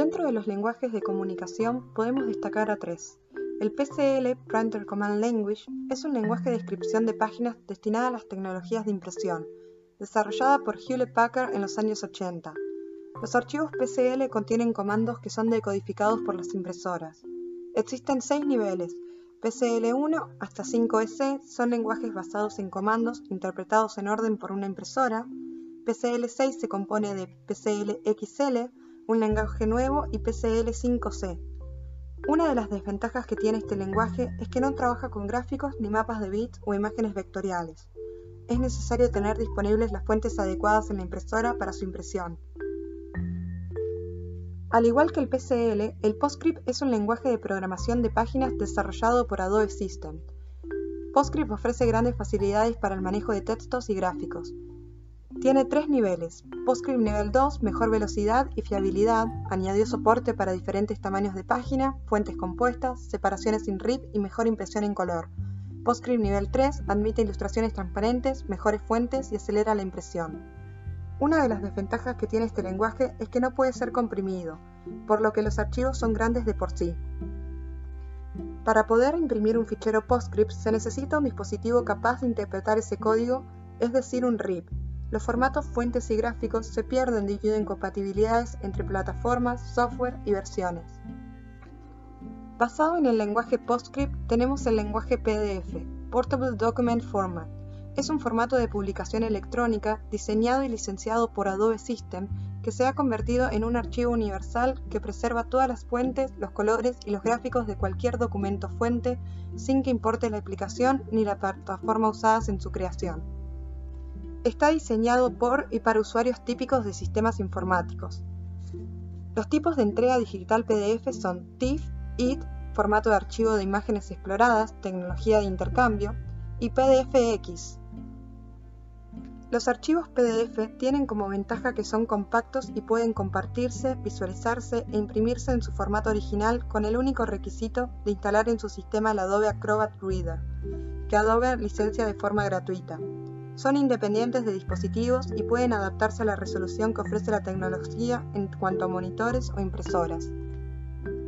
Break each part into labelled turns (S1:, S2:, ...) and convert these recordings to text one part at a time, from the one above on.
S1: Dentro de los lenguajes de comunicación podemos destacar a tres. El PCL, Printer Command Language, es un lenguaje de descripción de páginas destinada a las tecnologías de impresión, desarrollada por Hewlett Packard en los años 80. Los archivos PCL contienen comandos que son decodificados por las impresoras. Existen seis niveles. PCL1 hasta 5S son lenguajes basados en comandos interpretados en orden por una impresora. PCL6 se compone de PCLXL, un lenguaje nuevo, y PCL5C. Una de las desventajas que tiene este lenguaje es que no trabaja con gráficos ni mapas de bits o imágenes vectoriales. Es necesario tener disponibles las fuentes adecuadas en la impresora para su impresión. Al igual que el PCL, el PostScript es un lenguaje de programación de páginas desarrollado por Adobe System. PostScript ofrece grandes facilidades para el manejo de textos y gráficos. Tiene tres niveles. PostScript nivel 2, mejor velocidad y fiabilidad, añadió soporte para diferentes tamaños de página, fuentes compuestas, separaciones sin RIP y mejor impresión en color. PostScript nivel 3 admite ilustraciones transparentes, mejores fuentes y acelera la impresión. Una de las desventajas que tiene este lenguaje es que no puede ser comprimido, por lo que los archivos son grandes de por sí. Para poder imprimir un fichero PostScript se necesita un dispositivo capaz de interpretar ese código, es decir, un RIP. Los formatos fuentes y gráficos se pierden debido a incompatibilidades entre plataformas, software y versiones. Basado en el lenguaje PostScript tenemos el lenguaje PDF, Portable Document Format, es un formato de publicación electrónica diseñado y licenciado por Adobe System que se ha convertido en un archivo universal que preserva todas las fuentes, los colores y los gráficos de cualquier documento fuente sin que importe la aplicación ni la plataforma usadas en su creación. Está diseñado por y para usuarios típicos de sistemas informáticos. Los tipos de entrega digital PDF son TIFF, IT, formato de archivo de imágenes exploradas, tecnología de intercambio, y PDFX, los archivos PDF tienen como ventaja que son compactos y pueden compartirse, visualizarse e imprimirse en su formato original con el único requisito de instalar en su sistema el Adobe Acrobat Reader, que Adobe licencia de forma gratuita. Son independientes de dispositivos y pueden adaptarse a la resolución que ofrece la tecnología en cuanto a monitores o impresoras.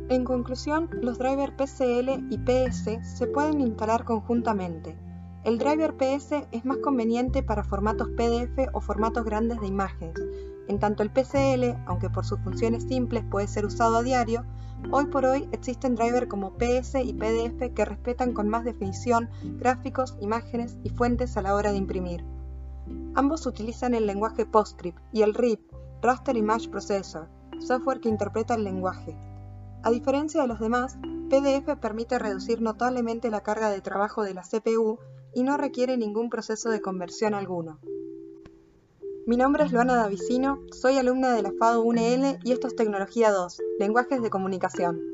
S1: En conclusión, los drivers PCL y PS se pueden instalar conjuntamente, el driver PS es más conveniente para formatos PDF o formatos grandes de imágenes. En tanto el PCL, aunque por sus funciones simples puede ser usado a diario, hoy por hoy existen drivers como PS y PDF que respetan con más definición gráficos, imágenes y fuentes a la hora de imprimir. Ambos utilizan el lenguaje PostScript y el RIP, Raster Image Processor, software que interpreta el lenguaje. A diferencia de los demás, PDF permite reducir notablemente la carga de trabajo de la CPU y no requiere ningún proceso de conversión alguno. Mi nombre es Luana Davicino, soy alumna de la FADO 1L y esto es Tecnología 2, Lenguajes de Comunicación.